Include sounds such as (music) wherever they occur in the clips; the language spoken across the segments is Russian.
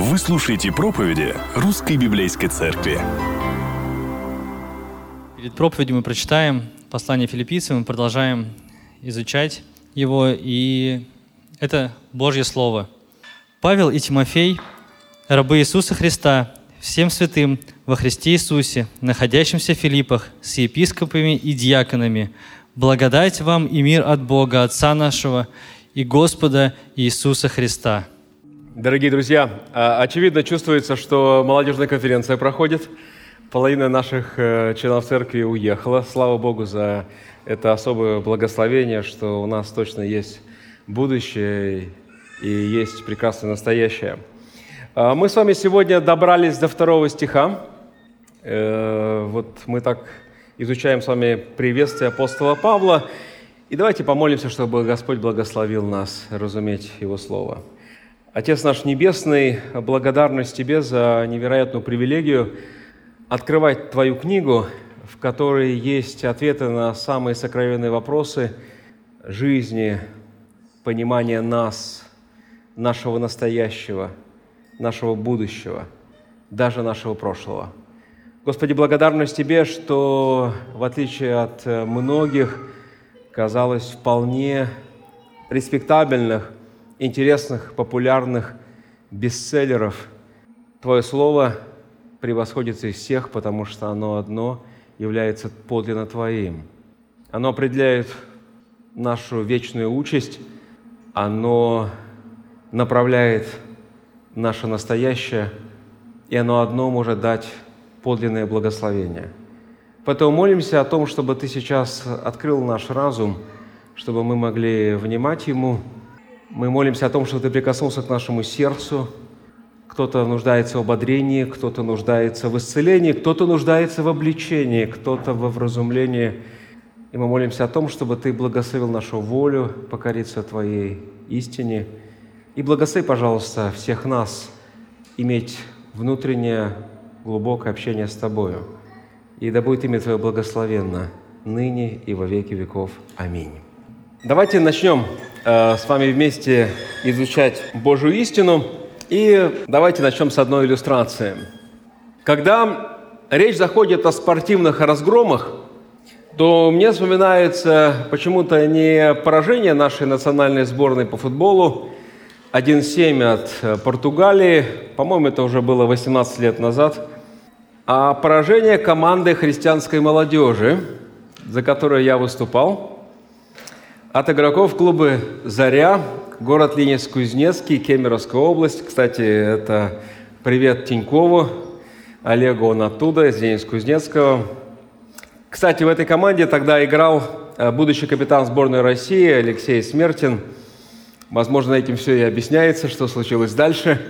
Вы слушаете проповеди Русской Библейской Церкви. Перед проповедью мы прочитаем послание филиппийцам, мы продолжаем изучать его, и это Божье Слово. Павел и Тимофей, рабы Иисуса Христа, всем святым во Христе Иисусе, находящимся в Филиппах, с епископами и диаконами, благодать вам и мир от Бога, Отца нашего и Господа Иисуса Христа. Дорогие друзья, а, очевидно чувствуется, что молодежная конференция проходит. Половина наших э, членов церкви уехала. Слава Богу за это особое благословение, что у нас точно есть будущее и есть прекрасное настоящее. А, мы с вами сегодня добрались до второго стиха. Э, вот мы так изучаем с вами приветствие апостола Павла. И давайте помолимся, чтобы Господь благословил нас разуметь Его Слово. Отец наш Небесный, благодарность Тебе за невероятную привилегию открывать Твою книгу, в которой есть ответы на самые сокровенные вопросы жизни, понимания нас, нашего настоящего, нашего будущего, даже нашего прошлого. Господи, благодарность Тебе, что в отличие от многих, казалось, вполне респектабельных интересных, популярных бестселлеров. Твое Слово превосходит из всех, потому что оно одно является подлинно Твоим. Оно определяет нашу вечную участь, оно направляет наше настоящее, и оно одно может дать подлинное благословение. Поэтому молимся о том, чтобы Ты сейчас открыл наш разум, чтобы мы могли внимать Ему, мы молимся о том, чтобы Ты прикоснулся к нашему сердцу. Кто-то нуждается в ободрении, кто-то нуждается в исцелении, кто-то нуждается в обличении, кто-то во вразумлении. И мы молимся о том, чтобы Ты благословил нашу волю покориться Твоей истине. И благослови, пожалуйста, всех нас иметь внутреннее глубокое общение с Тобою. И да будет имя Твое благословенно ныне и во веки веков. Аминь. Давайте начнем э, с вами вместе изучать Божью истину. И давайте начнем с одной иллюстрации. Когда речь заходит о спортивных разгромах, то мне вспоминается почему-то не поражение нашей национальной сборной по футболу 1-7 от э, Португалии, по-моему, это уже было 18 лет назад, а поражение команды христианской молодежи, за которую я выступал – от игроков клуба «Заря», город Ленинск-Кузнецкий, Кемеровская область. Кстати, это привет Тинькову, Олегу, он оттуда, из Ленинск-Кузнецкого. Кстати, в этой команде тогда играл э, будущий капитан сборной России Алексей Смертин. Возможно, этим все и объясняется, что случилось дальше.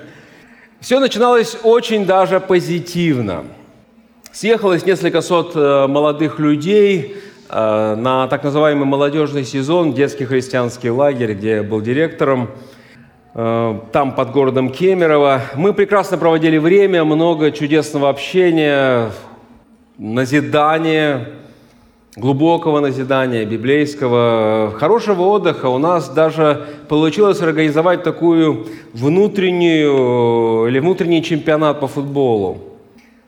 Все начиналось очень даже позитивно. Съехалось несколько сот э, молодых людей – на так называемый молодежный сезон, детский христианский лагерь, где я был директором, э, там под городом Кемерово. Мы прекрасно проводили время, много чудесного общения, назидания, глубокого назидания, библейского, хорошего отдыха. У нас даже получилось организовать такую внутреннюю или внутренний чемпионат по футболу.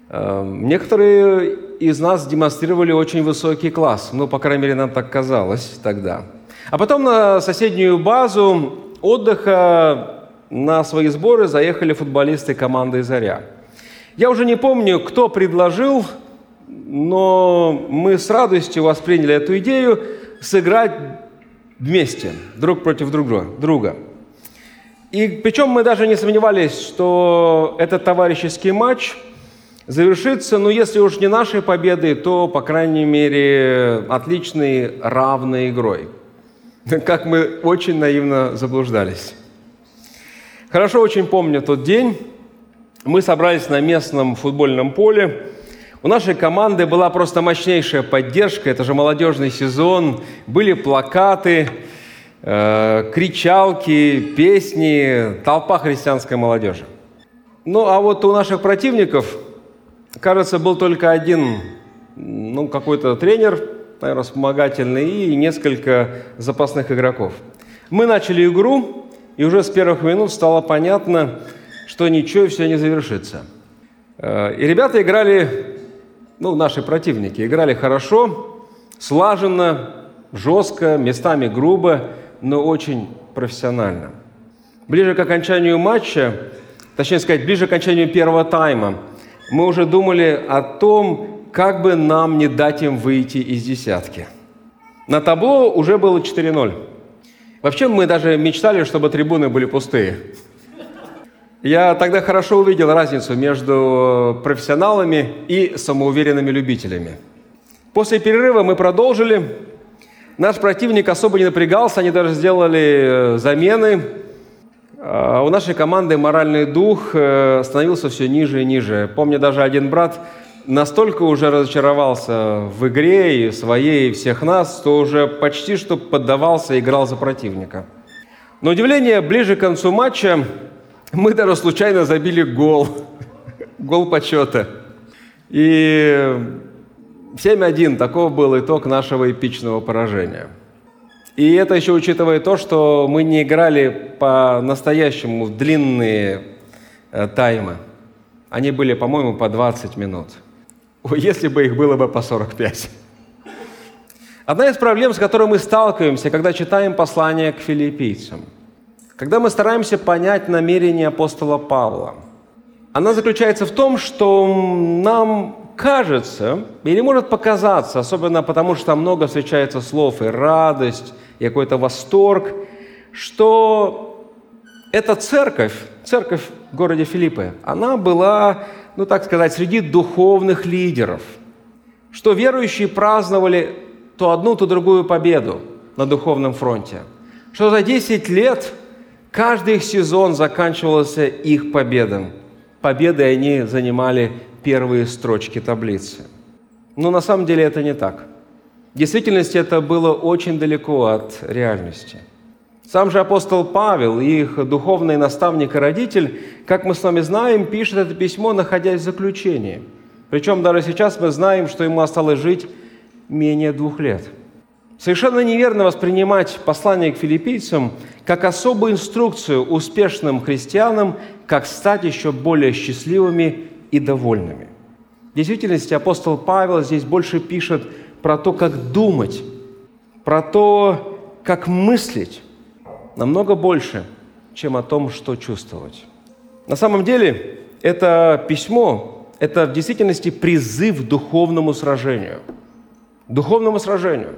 Э, некоторые из нас демонстрировали очень высокий класс. Ну, по крайней мере, нам так казалось тогда. А потом на соседнюю базу отдыха на свои сборы заехали футболисты команды «Заря». Я уже не помню, кто предложил, но мы с радостью восприняли эту идею сыграть вместе, друг против друга. И причем мы даже не сомневались, что этот товарищеский матч – завершится, ну, если уж не нашей победой, то, по крайней мере, отличной, равной игрой. (laughs) Как мы очень наивно заблуждались. Хорошо очень помню тот день. Мы собрались на местном футбольном поле. У нашей команды была просто мощнейшая поддержка. Это же молодежный сезон. Были плакаты, э, кричалки, песни, толпа христианской молодежи. Ну, а вот у наших противников – кажется, был только один, ну, какой-то тренер, наверное, вспомогательный, и несколько запасных игроков. Мы начали игру, и уже с первых минут стало понятно, что ничего и все не завершится. Э, и ребята играли, ну, наши противники, играли хорошо, слаженно, жестко, местами грубо, но очень профессионально. Ближе к окончанию матча, точнее сказать, ближе к окончанию первого тайма, мы уже думали о том, как бы нам не дать им выйти из десятки. На табло уже было 4-0. Вообще мы даже мечтали, чтобы трибуны были пустые. Я тогда хорошо увидел разницу между профессионалами и самоуверенными любителями. После перерыва мы продолжили. Наш противник особо не напрягался, они даже сделали э, замены. А у нашей команды моральный дух э, становился все ниже и ниже. Помню, даже один брат настолько уже разочаровался в игре и своей, и всех нас, что уже почти что поддавался и играл за противника. На удивление, ближе к концу матча мы даже случайно забили гол. (laughs) Гол почета. И 7-1 таков был итог нашего эпичного поражения. И это еще учитывая то, что мы не играли по-настоящему длинные э, таймы. Они были, по-моему, по 20 минут. Если бы их было бы по 45. Одна из проблем, с которой мы сталкиваемся, когда читаем послание к филиппийцам, когда мы стараемся понять намерение апостола Павла, она заключается в том, что нам кажется, или может показаться, особенно потому, что там много встречается слов и радость, и какой-то восторг, что эта церковь, церковь в городе Филиппы, она была, ну так сказать, среди духовных лидеров, что верующие праздновали то одну, то другую победу на духовном фронте, что за 10 лет каждый их сезон заканчивался их победом. Победой они занимали первые строчки таблицы. Но на самом деле это не так. В действительности это было очень далеко от реальности. Сам же апостол Павел, их духовный наставник и родитель, как мы с вами знаем, пишет это письмо, находясь в заключении. Причем даже сейчас мы знаем, что ему осталось жить менее двух лет. Совершенно неверно воспринимать послание к филиппийцам как особую инструкцию успешным христианам, как стать еще более счастливыми и довольными. В действительности апостол Павел здесь больше пишет про то, как думать, про то, как мыслить, намного больше, чем о том, что чувствовать. На самом деле, это письмо – это в действительности призыв к духовному сражению. Духовному сражению.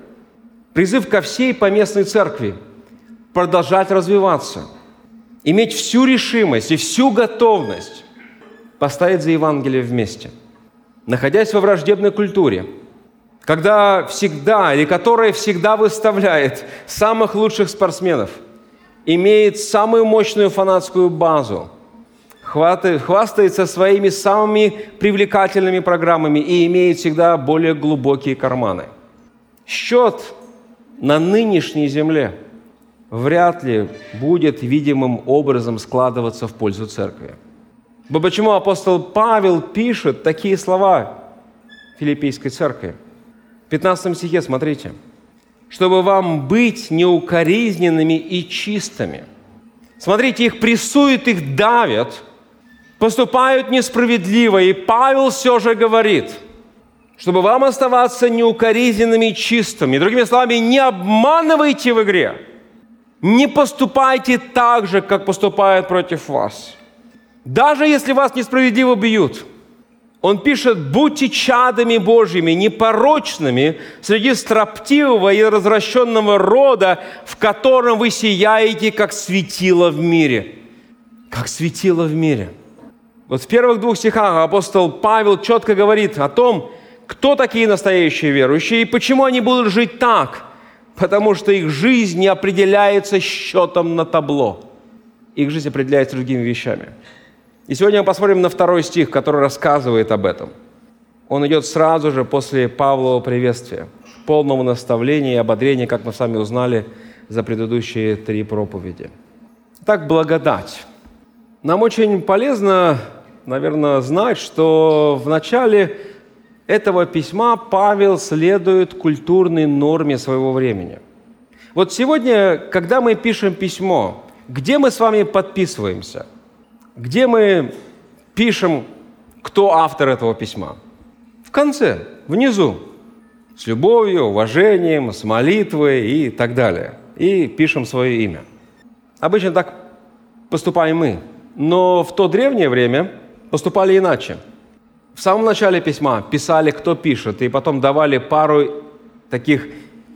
Призыв ко всей поместной церкви продолжать развиваться, иметь всю решимость и всю готовность постоять за Евангелие вместе. Находясь во враждебной культуре, когда всегда или которая всегда выставляет самых лучших спортсменов, имеет самую мощную фанатскую базу, хвастается своими самыми привлекательными программами и имеет всегда более глубокие карманы. Счет на нынешней земле вряд ли будет видимым образом складываться в пользу церкви. Почему апостол Павел пишет такие слова филиппийской церкви? В 15 стихе, смотрите. «Чтобы вам быть неукоризненными и чистыми». Смотрите, их прессуют, их давят, поступают несправедливо. И Павел все же говорит, чтобы вам оставаться неукоризненными и чистыми. Другими словами, не обманывайте в игре. Не поступайте так же, как поступают против вас – даже если вас несправедливо бьют, он пишет, будьте чадами Божьими, непорочными среди строптивого и развращенного рода, в котором вы сияете, как светило в мире. Как светило в мире. Вот в первых двух стихах апостол Павел четко говорит о том, кто такие настоящие верующие и почему они будут жить так. Потому что их жизнь не определяется счетом на табло. Их жизнь определяется другими вещами. И сегодня мы посмотрим на второй стих, который рассказывает об этом. Он идет сразу же после Павлова приветствия, полному наставления и ободрения, как мы с вами узнали за предыдущие три проповеди. Так, благодать. Нам очень полезно, наверное, знать, что в начале этого письма Павел следует культурной норме своего времени. Вот сегодня, когда мы пишем письмо, где мы с вами подписываемся – Где мы пишем, кто автор этого письма? В конце, внизу, с любовью, уважением, с молитвой и так далее. И пишем свое имя. Обычно так поступаем мы. Но в то древнее время поступали иначе. В самом начале письма писали, кто пишет, и потом давали пару таких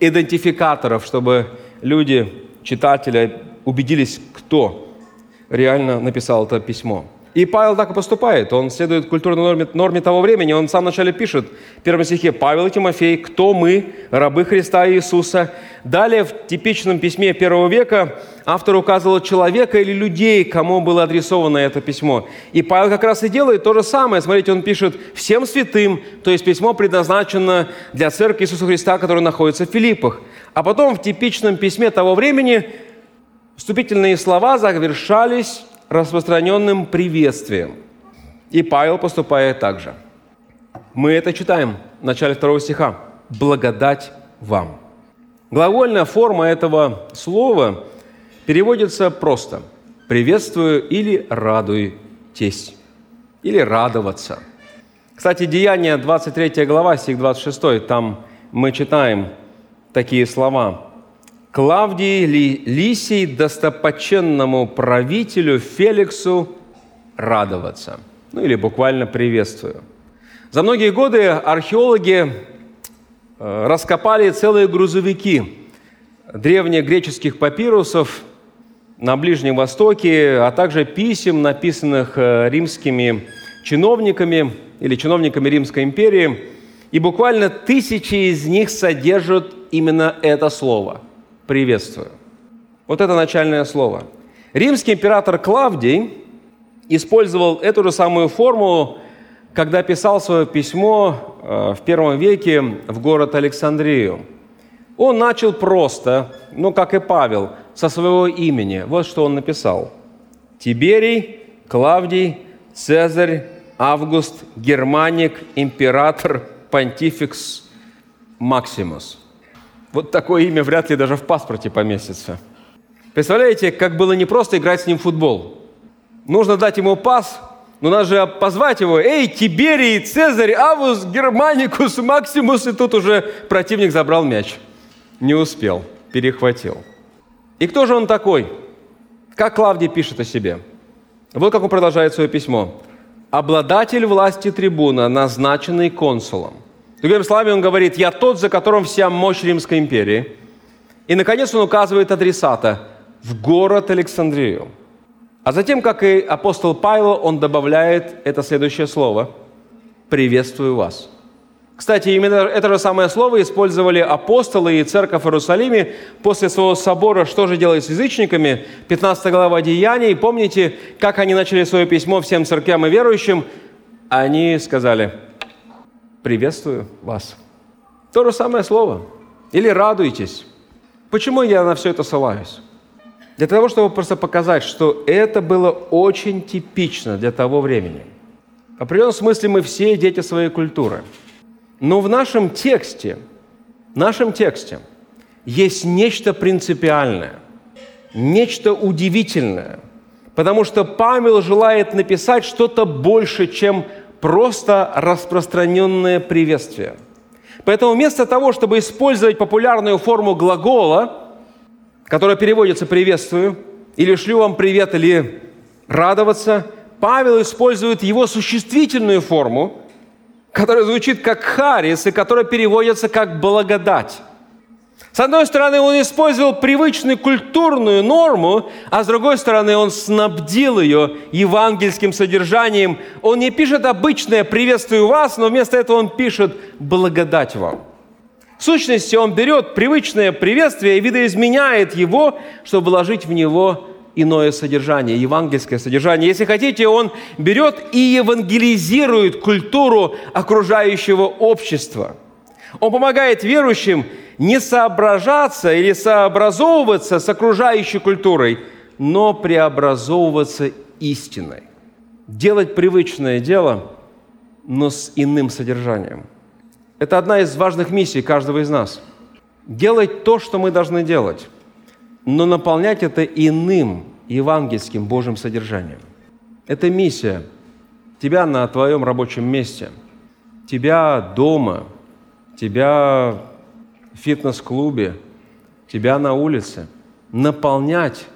идентификаторов, чтобы люди, читатели, убедились, кто реально написал это письмо. И Павел так и поступает. Он следует культурной норме, норме того времени. Он в самом начале пишет в первом стихе «Павел и Тимофей, кто мы, рабы Христа Иисуса». Далее в типичном письме первого века автор указывал человека или людей, кому было адресовано это письмо. И Павел как раз и делает то же самое. Смотрите, он пишет «всем святым», то есть письмо предназначено для церкви Иисуса Христа, которая находится в Филиппах. А потом в типичном письме того времени вступительные слова завершались распространенным приветствием. И Павел поступает так же. Мы это читаем в начале второго стиха. «Благодать вам». Глагольная форма этого слова переводится просто «приветствую» или «радуйтесь» или «радоваться». Кстати, Деяние 23 глава, стих 26, там мы читаем такие слова. Клавдии Лисий, достопоченному правителю Феликсу, радоваться. Ну или буквально приветствую. За многие годы археологи э, раскопали целые грузовики древнегреческих папирусов на Ближнем Востоке, а также писем, написанных э, римскими чиновниками или чиновниками Римской империи. И буквально тысячи из них содержат именно это слово – приветствую. Вот это начальное слово. Римский император Клавдий использовал эту же самую форму, когда писал свое письмо э, в первом веке в город Александрию. Он начал просто, ну, как и Павел, со своего имени. Вот что он написал. Тиберий, Клавдий, Цезарь, Август, Германик, император, понтификс, Максимус – вот такое имя вряд ли даже в паспорте поместится. Представляете, как было не просто играть с ним в футбол. Нужно дать ему пас, но надо же позвать его. Эй, Тиберий, Цезарь, Авус, Германикус, Максимус. И тут уже противник забрал мяч. Не успел, перехватил. И кто же он такой? Как Клавдий пишет о себе. Вот как он продолжает свое письмо. «Обладатель власти трибуна, назначенный консулом, Другими словами, он говорит, я тот, за которым вся мощь Римской империи. И, наконец, он указывает адресата в город Александрию. А затем, как и апостол Павел, он добавляет это следующее слово «приветствую вас». Кстати, именно это же самое слово использовали апостолы и церковь в Иерусалиме после своего собора «Что же делать с язычниками?» 15 глава Деяний. Помните, как они начали свое письмо всем церквям и верующим? Они сказали – приветствую вас. То же самое слово. Или радуйтесь. Почему я на все это ссылаюсь? Для того, чтобы просто показать, что это было очень типично для того времени. В определенном смысле мы все дети своей культуры. Но в нашем тексте, в нашем тексте есть нечто принципиальное, нечто удивительное, потому что Павел желает написать что-то больше, чем просто распространенное приветствие. Поэтому вместо того, чтобы использовать популярную форму глагола, которая переводится «приветствую», или «шлю вам привет», или «радоваться», Павел использует его существительную форму, которая звучит как «харис» и которая переводится как «благодать». С одной стороны, он использовал привычную культурную норму, а с другой стороны, он снабдил ее евангельским содержанием. Он не пишет обычное «приветствую вас», но вместо этого он пишет «благодать вам». В сущности, он берет привычное приветствие и видоизменяет его, чтобы вложить в него иное содержание, евангельское содержание. Если хотите, он берет и евангелизирует культуру окружающего общества. Он помогает верующим не соображаться или сообразовываться с окружающей культурой, но преобразовываться истиной. Делать привычное дело, но с иным содержанием. Это одна из важных миссий каждого из нас. Делать то, что мы должны делать, но наполнять это иным евангельским Божьим содержанием. Это миссия. Тебя на твоем рабочем месте, тебя дома, тебя в фитнес-клубе, тебя на улице. Наполнять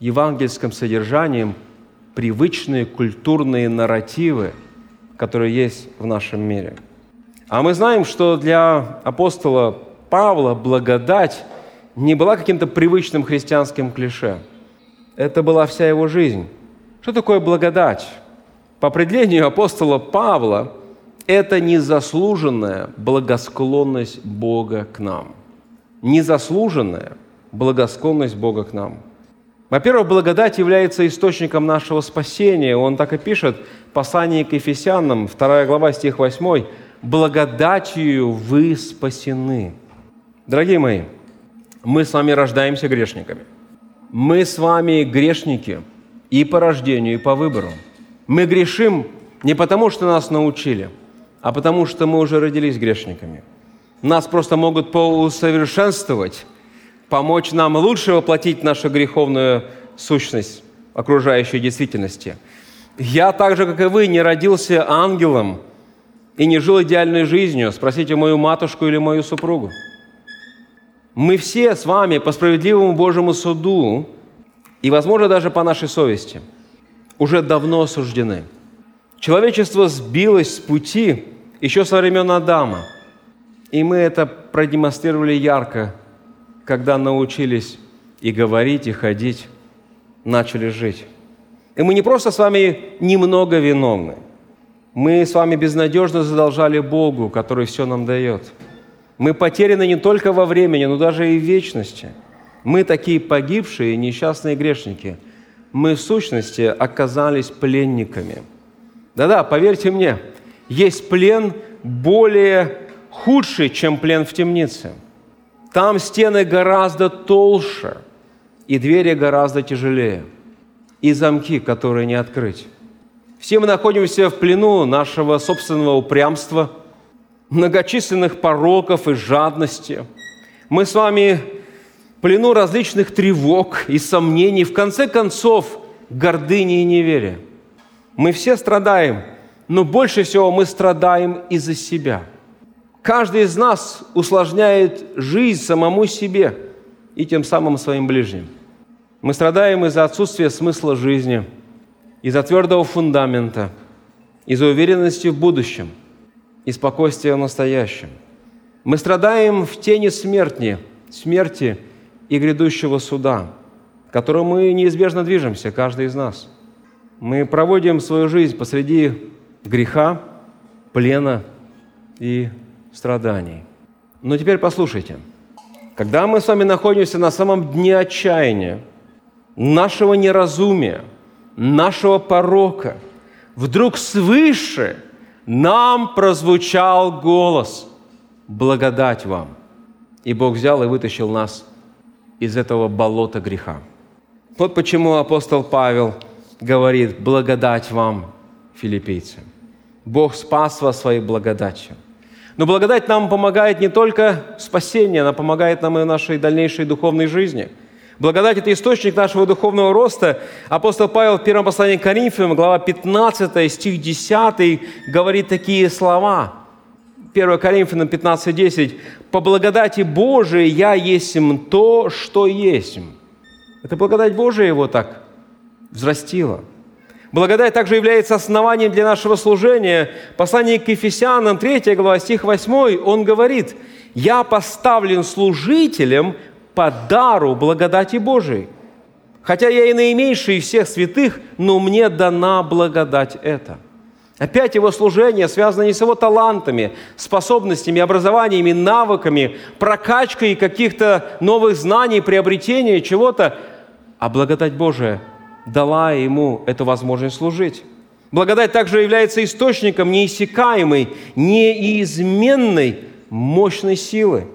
евангельским содержанием привычные культурные нарративы, которые есть в нашем мире. А мы знаем, что для апостола Павла благодать не была каким-то привычным христианским клише. Это была вся его жизнь. Что такое благодать? По определению апостола Павла, это незаслуженная благосклонность Бога к нам. Незаслуженная благосклонность Бога к нам. Во-первых, благодать является источником нашего спасения. Он так и пишет в послании к Ефесянам, 2 глава, стих 8, «Благодатью вы спасены». Дорогие мои, мы с вами рождаемся грешниками. Мы с вами грешники и по рождению, и по выбору. Мы грешим не потому, что нас научили, а потому, что мы уже родились грешниками. Нас просто могут поусовершенствовать, помочь нам лучше воплотить нашу греховную сущность окружающей действительности. Я так же, как и вы, не родился ангелом и не жил идеальной жизнью. Спросите мою матушку или мою супругу. Мы все с вами по справедливому Божьему суду и, возможно, даже по нашей совести уже давно осуждены. Человечество сбилось с пути еще со времен Адама. И мы это продемонстрировали ярко, когда научились и говорить, и ходить, начали жить. И мы не просто с вами немного виновны. Мы с вами безнадежно задолжали Богу, который все нам дает – мы потеряны не только во времени, но даже и в вечности. Мы такие погибшие, несчастные грешники. Мы в сущности оказались пленниками. Да-да, поверьте мне, есть плен более худший, чем плен в темнице. Там стены гораздо толще, и двери гораздо тяжелее, и замки, которые не открыть. Все мы находимся в плену нашего собственного упрямства – многочисленных пороков и жадности. Мы с вами в плену различных тревог и сомнений, в конце концов, гордыни и неверия. Мы все страдаем, но больше всего мы страдаем из-за себя. Каждый из нас усложняет жизнь самому себе и тем самым своим ближним. Мы страдаем из-за отсутствия смысла жизни, из-за твердого фундамента, из-за уверенности в будущем – и спокойствие в настоящем. Мы страдаем в тени смерти, смерти и грядущего суда, к которому мы неизбежно движемся, каждый из нас. Мы проводим свою жизнь посреди греха, плена и страданий. Но теперь послушайте. Когда мы с вами находимся на самом дне отчаяния, нашего неразумия, нашего порока, вдруг свыше – нам прозвучал голос «Благодать вам». И Бог взял и вытащил нас из этого болота греха. Вот почему апостол Павел говорит «Благодать вам, филиппийцы». Бог спас вас своей благодатью. Но благодать нам помогает не только в спасении, она помогает нам и в нашей дальнейшей духовной жизни – Благодать – это источник нашего духовного роста. Апостол Павел в первом послании к Коринфянам, глава 15, стих 10, говорит такие слова. 1 Коринфянам 15, 10. «По благодати Божией я есмь то, что есмь». Это благодать Божия его так взрастила. Благодать также является основанием для нашего служения. Послание к Ефесянам, 3 глава, стих 8, он говорит, «Я поставлен служителем по дару благодати Божией. Хотя я и наименьший из всех святых, но мне дана благодать эта». Опять его служение связано не с его талантами, способностями, образованиями, навыками, прокачкой каких-то новых знаний, приобретения чего-то, а благодать Божия дала ему эту возможность служить. Благодать также является источником неиссякаемой, неизменной мощной силы.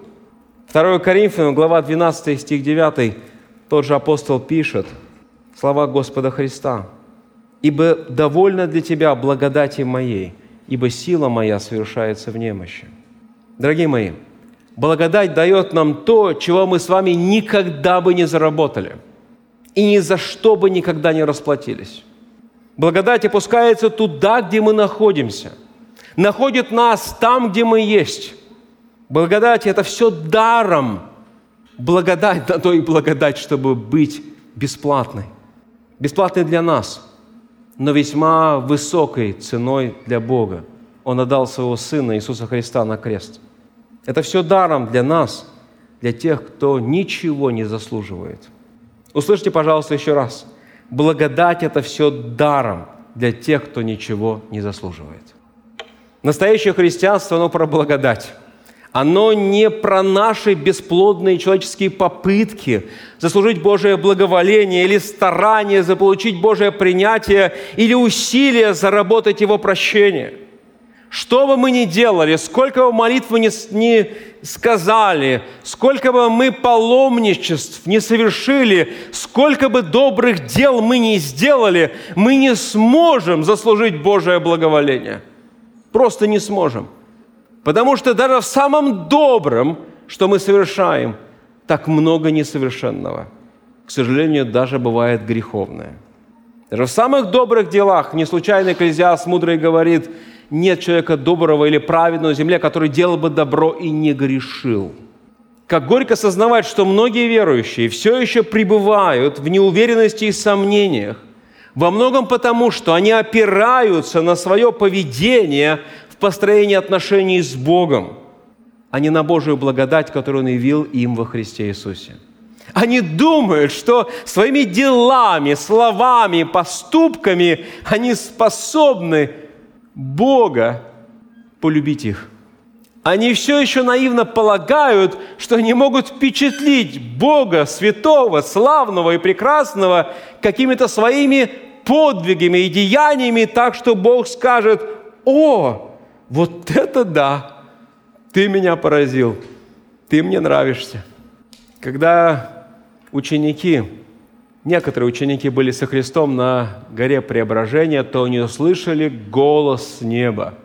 2 Коринфянам, глава 12, стих 9, тот же апостол пишет, слова Господа Христа, «Ибо довольно для тебя благодати моей, ибо сила моя совершается в немощи». Дорогие мои, благодать дает нам то, чего мы с вами никогда бы не заработали и ни за что бы никогда не расплатились. Благодать опускается туда, где мы находимся. Находит нас там, где мы есть. Благодать – это все даром. Благодать на то и благодать, чтобы быть бесплатной. Бесплатной для нас, но весьма высокой ценой для Бога. Он отдал своего Сына Иисуса Христа на крест. Это все даром для нас, для тех, кто ничего не заслуживает. Услышьте, пожалуйста, еще раз. Благодать – это все даром для тех, кто ничего не заслуживает. Настоящее христианство, оно про благодать. Оно не про наши бесплодные человеческие попытки заслужить Божие благоволение или старание заполучить Божие принятие или усилия заработать Его прощение. Что бы мы ни делали, сколько бы молитв мы не, сказали, сколько бы мы паломничеств не совершили, сколько бы добрых дел мы не сделали, мы не сможем заслужить Божие благоволение. Просто не сможем – Потому что даже в самом добром, что мы совершаем, так много несовершенного. К сожалению, даже бывает греховное. Даже в самых добрых делах, не случайно Экклезиаст мудрый говорит, нет человека доброго или праведного на земле, который делал бы добро и не грешил. Как горько осознавать, что многие верующие все еще пребывают в неуверенности и сомнениях, во многом потому, что они опираются на свое поведение построении отношений с Богом, а не на Божию благодать, которую Он явил им во Христе Иисусе. Они думают, что своими делами, словами, поступками они способны Бога полюбить их. Они все еще наивно полагают, что они могут впечатлить Бога святого, славного и прекрасного какими-то своими подвигами и деяниями, так что Бог скажет, «О, вот это да! Ты меня поразил. Ты мне нравишься. Когда ученики, некоторые ученики были со Христом на горе Преображения, то они услышали голос неба,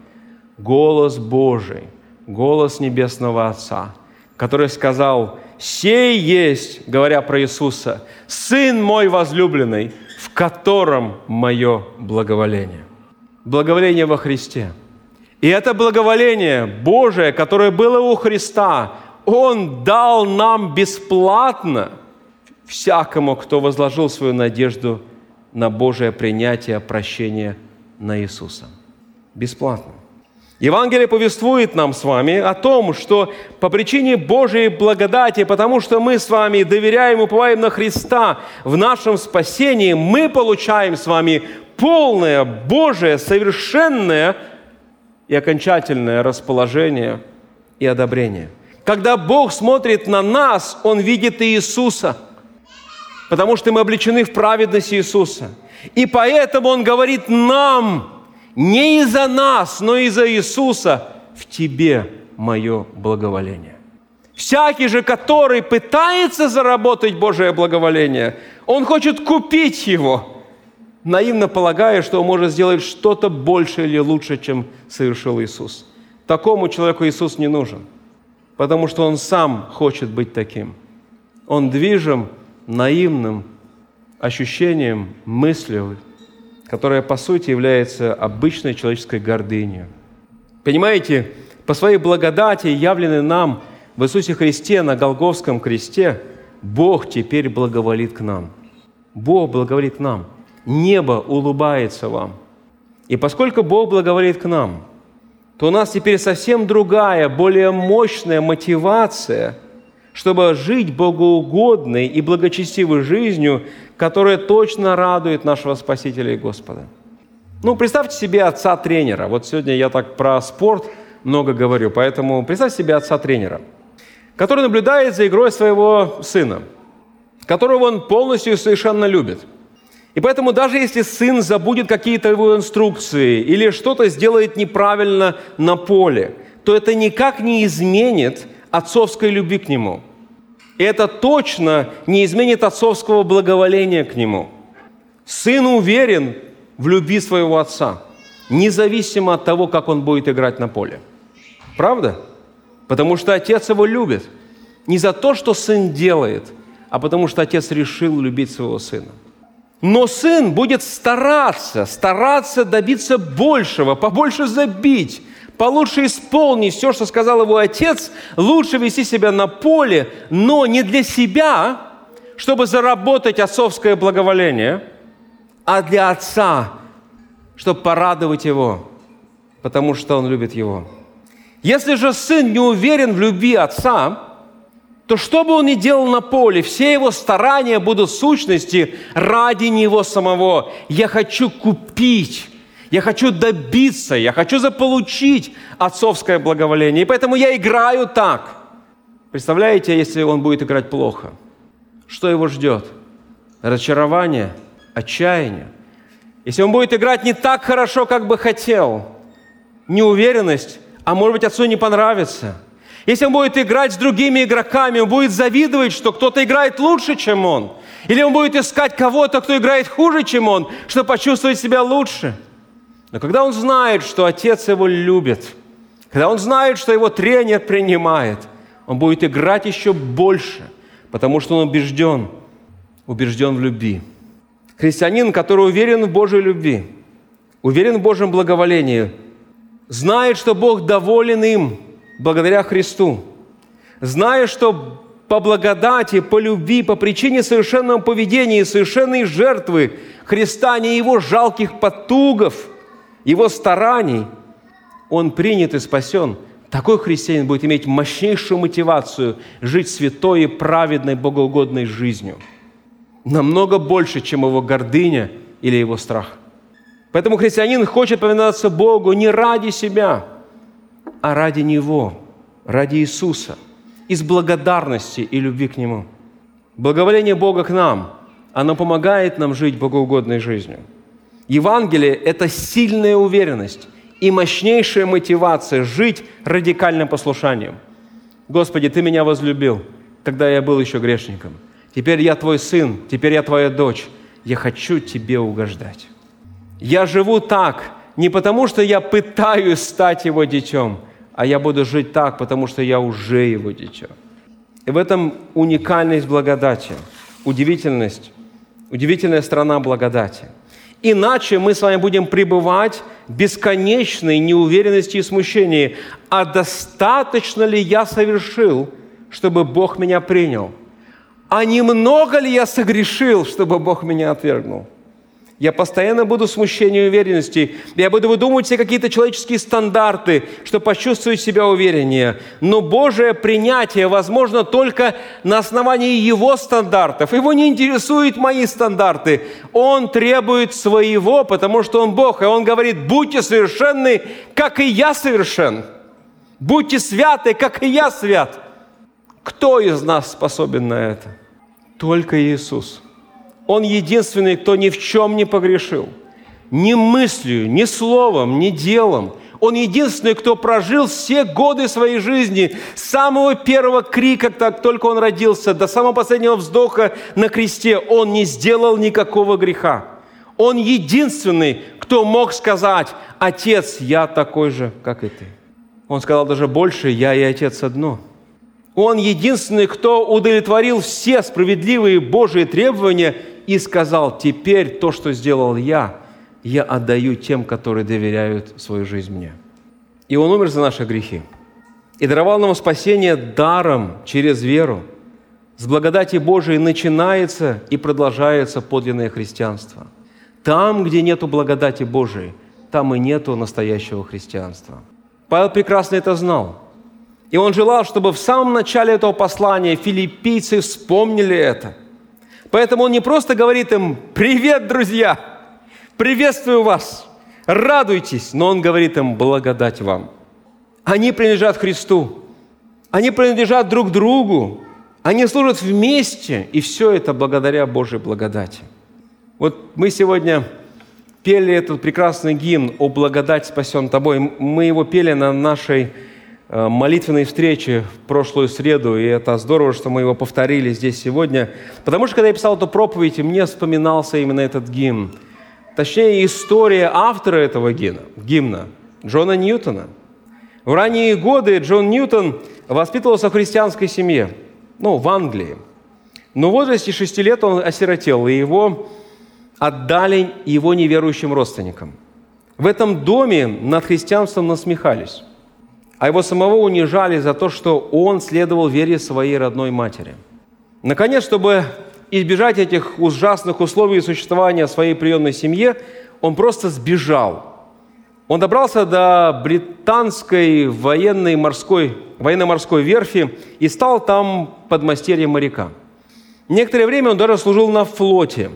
голос Божий, голос Небесного Отца, который сказал, «Сей есть, говоря про Иисуса, Сын мой возлюбленный, в котором мое благоволение». Благоволение во Христе – и это благоволение Божие, которое было у Христа, Он дал нам бесплатно всякому, кто возложил свою надежду на Божие принятие прощения на Иисуса. Бесплатно. Евангелие повествует нам с вами о том, что по причине Божьей благодати, потому что мы с вами доверяем, уповаем на Христа в нашем спасении, мы получаем с вами полное Божие, совершенное и окончательное расположение и одобрение. Когда Бог смотрит на нас, Он видит Иисуса, потому что мы облечены в праведность Иисуса. И поэтому Он говорит нам, не из-за нас, но из-за Иисуса, в тебе мое благоволение. Всякий же, который пытается заработать Божие благоволение, он хочет купить его – наивно полагая, что он может сделать что-то больше или лучше, чем совершил Иисус. Такому человеку Иисус не нужен, потому что он сам хочет быть таким. Он движим наивным ощущением, мыслью, которая по сути является обычной человеческой гордыней. Понимаете, по своей благодати, явленной нам в Иисусе Христе на Голговском кресте, Бог теперь благоволит к нам. Бог благоволит к нам – небо улыбается вам. И поскольку Бог благоволит к нам, то у нас теперь совсем другая, более мощная мотивация, чтобы жить богоугодной и благочестивой жизнью, которая точно радует нашего Спасителя и Господа. Ну, представьте себе отца-тренера. Вот сегодня я так про спорт много говорю, поэтому представьте себе отца-тренера, который наблюдает за игрой своего сына, которого он полностью и совершенно любит – и поэтому даже если сын забудет какие-то его инструкции или что-то сделает неправильно на поле, то это никак не изменит отцовской любви к нему. И это точно не изменит отцовского благоволения к нему. Сын уверен в любви своего отца, независимо от того, как он будет играть на поле. Правда? Потому что отец его любит. Не за то, что сын делает, а потому что отец решил любить своего сына. Но сын будет стараться, стараться добиться большего, побольше забить, получше исполнить все, что сказал его отец, лучше вести себя на поле, но не для себя, чтобы заработать отцовское благоволение, а для отца, чтобы порадовать его, потому что он любит его. Если же сын не уверен в любви отца, то что бы он ни делал на поле, все его старания будут сущности ради него самого. Я хочу купить, я хочу добиться, я хочу заполучить отцовское благоволение. И поэтому я играю так. Представляете, если он будет играть плохо? Что его ждет? Разочарование, отчаяние. Если он будет играть не так хорошо, как бы хотел, неуверенность, а может быть, отцу не понравится – если он будет играть с другими игроками, он будет завидовать, что кто-то играет лучше, чем он. Или он будет искать кого-то, кто играет хуже, чем он, чтобы почувствовать себя лучше. Но когда он знает, что отец его любит, когда он знает, что его тренер принимает, он будет играть еще больше, потому что он убежден, убежден в любви. Христианин, который уверен в Божьей любви, уверен в Божьем благоволении, знает, что Бог доволен им – благодаря Христу, зная, что по благодати, по любви, по причине совершенного поведения и совершенной жертвы Христа, не его жалких потугов, его стараний, он принят и спасен. Такой христианин будет иметь мощнейшую мотивацию жить святой и праведной, богоугодной жизнью. Намного больше, чем его гордыня или его страх. Поэтому христианин хочет повиноваться Богу не ради себя – а ради Него, ради Иисуса, из благодарности и любви к Нему. Благоволение Бога к нам, оно помогает нам жить богоугодной жизнью. Евангелие – это сильная уверенность и мощнейшая мотивация жить радикальным послушанием. Господи, Ты меня возлюбил, когда я был еще грешником. Теперь я Твой сын, теперь я Твоя дочь. Я хочу Тебе угождать. Я живу так не потому, что я пытаюсь стать Его детем – а я буду жить так, потому что я уже его дитя. И в этом уникальность благодати, удивительность, удивительная страна благодати. Иначе мы с вами будем пребывать в бесконечной неуверенности и смущении. А достаточно ли я совершил, чтобы Бог меня принял? А немного ли я согрешил, чтобы Бог меня отвергнул? Я постоянно буду в смущении и уверенности. Я буду выдумывать все какие-то человеческие стандарты, чтобы почувствовать себя увереннее. Но Божие принятие возможно только на основании Его стандартов. Его не интересуют мои стандарты. Он требует своего, потому что Он Бог. И Он говорит, будьте совершенны, как и я совершен. Будьте святы, как и я свят. Кто из нас способен на это? Только Иисус. Он единственный, кто ни в чем не погрешил. Ни мыслью, ни словом, ни делом. Он единственный, кто прожил все годы своей жизни, с самого первого крика, как только он родился, до самого последнего вздоха на кресте. Он не сделал никакого греха. Он единственный, кто мог сказать, «Отец, я такой же, как и ты». Он сказал даже больше, «Я и Отец одно». Он единственный, кто удовлетворил все справедливые Божьи требования и сказал, теперь то, что сделал я, я отдаю тем, которые доверяют свою жизнь мне. И Он умер за наши грехи. И даровал нам спасение даром через веру. С благодати Божией начинается и продолжается подлинное христианство. Там, где нету благодати Божией, там и нету настоящего христианства. Павел прекрасно это знал. И он желал, чтобы в самом начале этого послания филиппийцы вспомнили это – Поэтому он не просто говорит им «Привет, друзья! Приветствую вас! Радуйтесь!» Но он говорит им «Благодать вам!» Они принадлежат Христу. Они принадлежат друг другу. Они служат вместе. И все это благодаря Божьей благодати. Вот мы сегодня пели этот прекрасный гимн «О благодать спасен тобой». Мы его пели на нашей молитвенной встречи в прошлую среду, и это здорово, что мы его повторили здесь сегодня, потому что, когда я писал эту проповедь, мне вспоминался именно этот гимн. Точнее, история автора этого гимна, гимна Джона Ньютона. В ранние годы Джон Ньютон воспитывался в христианской семье, ну, в Англии. Но в возрасте шести лет он осиротел, и его отдали его неверующим родственникам. В этом доме над христианством насмехались, а его самого унижали за то, что он следовал вере своей родной матери. Наконец, чтобы избежать этих ужасных условий существования своей приемной семье, он просто сбежал. Он добрался до британской военной морской, военно-морской верфи и стал там подмастерьем моряка. Некоторое время он даже служил на флоте,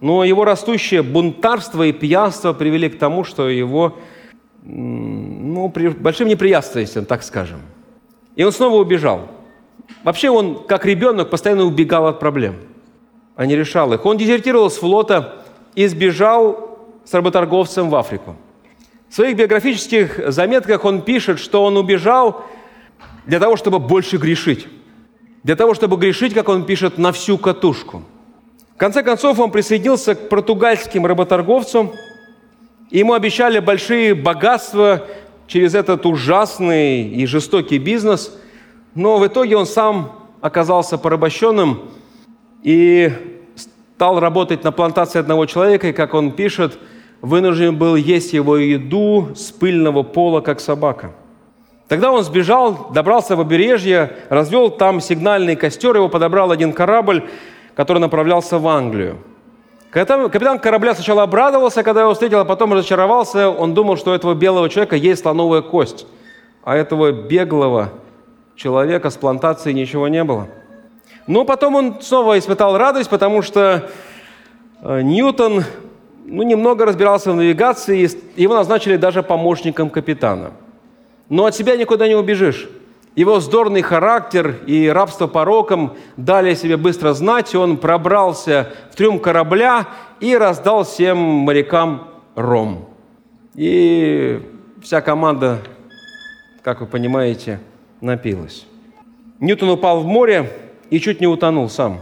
но его растущее бунтарство и пьянство привели к тому, что его ну, при большим неприятностям, так скажем. И он снова убежал. Вообще он, как ребенок, постоянно убегал от проблем, а не решал их. Он дезертировал с флота и сбежал с работорговцем в Африку. В своих биографических заметках он пишет, что он убежал для того, чтобы больше грешить. Для того, чтобы грешить, как он пишет, на всю катушку. В конце концов, он присоединился к португальским работорговцам, и ему обещали большие богатства через этот ужасный и жестокий бизнес, но в итоге он сам оказался порабощенным и стал работать на плантации одного человека, и, как он пишет, вынужден был есть его еду с пыльного пола, как собака. Тогда он сбежал, добрался в побережье, развел там сигнальный костер, его подобрал один корабль, который направлялся в Англию. Капитан корабля сначала обрадовался, когда его встретил, а потом разочаровался. Он думал, что у этого белого человека есть слоновая кость, а этого беглого человека с плантацией ничего не было. Но потом он снова испытал радость, потому что э, Ньютон ну, немного разбирался в навигации, и его назначили даже помощником капитана. Но от себя никуда не убежишь. Его вздорный характер и рабство пороком дали себе быстро знать, и он пробрался в трюм корабля и раздал всем морякам ром. И вся команда, как вы понимаете, напилась. Ньютон упал в море и чуть не утонул сам.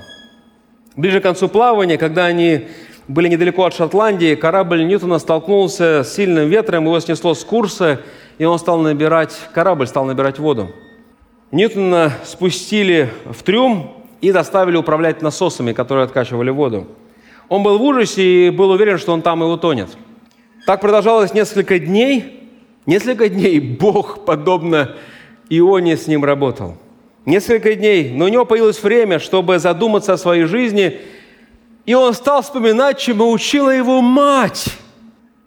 Ближе к концу плавания, когда они были недалеко от Шотландии, корабль Ньютона столкнулся с сильным ветром, его снесло с курса, и он стал набирать, корабль стал набирать воду. Ньютона спустили в трюм и доставили управлять насосами, которые откачивали воду. Он был в ужасе и был уверен, что он там и утонет. Так продолжалось несколько дней. Несколько дней Бог, подобно Ионе, с ним работал. Несколько дней, но у него появилось время, чтобы задуматься о своей жизни – и он стал вспоминать, чему учила его мать.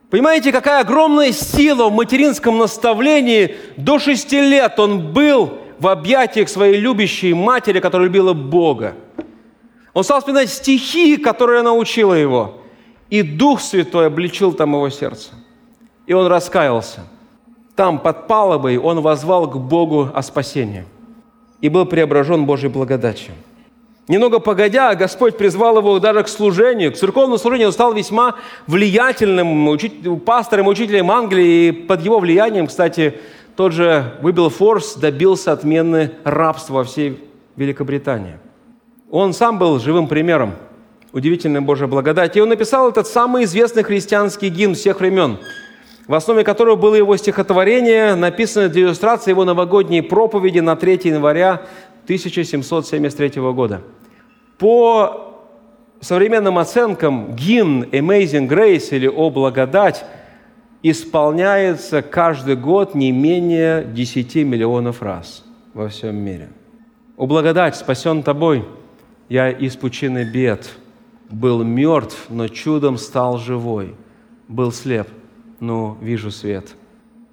Понимаете, какая огромная сила в материнском наставлении. До шести лет он был в объятиях своей любящей матери, которая любила Бога. Он стал вспоминать стихи, которые она учила его. И Дух Святой обличил там его сердце. И он раскаялся. Там, под палубой, он возвал к Богу о спасении. И был преображен Божьей благодатью. Немного погодя, Господь призвал его даже к служению, к церковному служению. Он стал весьма влиятельным учитель, пастором, учителем Англии. И под его влиянием, кстати, тот же Форс добился отмены рабства во всей Великобритании. Он сам был живым примером удивительной Божьей благодати. И он написал этот самый известный христианский гимн всех времен, в основе которого было его стихотворение, написанное для иллюстрации его новогодней проповеди на 3 января 1773 года. По современным оценкам гимн Amazing Grace или «О благодать» исполняется каждый год не менее 10 миллионов раз во всем мире. «О благодать, спасен тобой, я из пучины бед, был мертв, но чудом стал живой, был слеп, но вижу свет».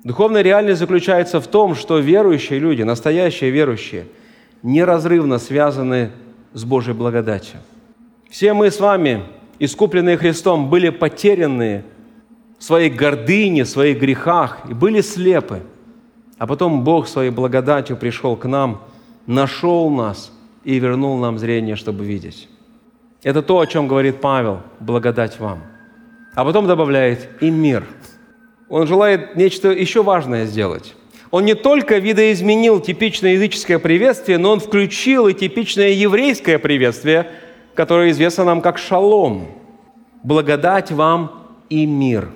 Духовная реальность заключается в том, что верующие люди, настоящие верующие – неразрывно связаны с Божьей благодатью. Все мы с вами, искупленные Христом, были потеряны в своей гордыне, в своих грехах и были слепы. А потом Бог своей благодатью пришел к нам, нашел нас и вернул нам зрение, чтобы видеть. Это то, о чем говорит Павел, благодать вам. А потом добавляет и мир. Он желает нечто еще важное сделать. Он не только видоизменил типичное языческое приветствие, но он включил и типичное еврейское приветствие, которое известно нам как шалом. Благодать вам и мир.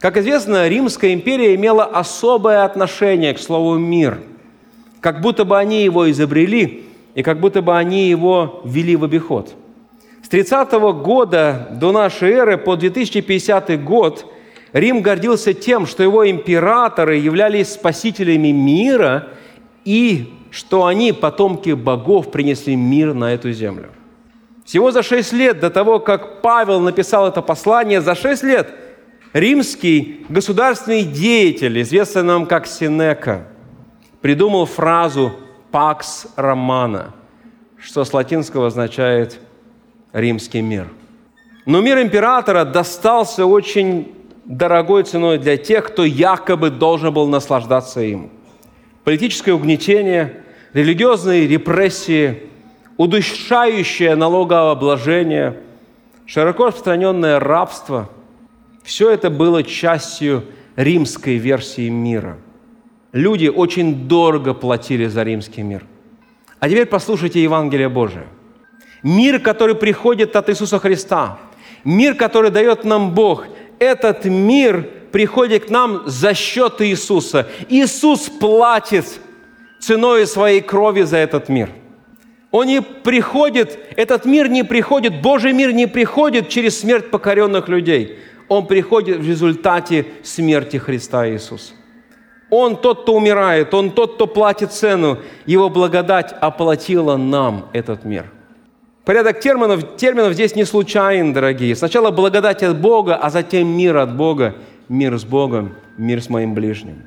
Как известно, Римская империя имела особое отношение к слову «мир», как будто бы они его изобрели и как будто бы они его ввели в обиход. С 30 года до нашей эры по 2050 год Рим гордился тем, что его императоры являлись спасителями мира и что они, потомки богов, принесли мир на эту землю. Всего за шесть лет до того, как Павел написал это послание, за шесть лет римский государственный деятель, известный нам как Синека, придумал фразу «пакс романа», что с латинского означает «римский мир». Но мир императора достался очень дорогой ценой для тех, кто якобы должен был наслаждаться им. Политическое угнетение, религиозные репрессии, удушающее налогообложение, широко распространенное рабство – все это было частью римской версии мира. Люди очень дорого платили за римский мир. А теперь послушайте Евангелие Божие. Мир, который приходит от Иисуса Христа, мир, который дает нам Бог, этот мир приходит к нам за счет Иисуса. Иисус платит ценой своей крови за этот мир. Он не приходит, этот мир не приходит, Божий мир не приходит через смерть покоренных людей. Он приходит в результате смерти Христа Иисуса. Он тот, кто умирает, Он тот, кто платит цену. Его благодать оплатила нам этот мир. Порядок терминов, терминов здесь не случайен, дорогие. Сначала благодать от Бога, а затем мир от Бога. Мир с Богом, мир с моим ближним.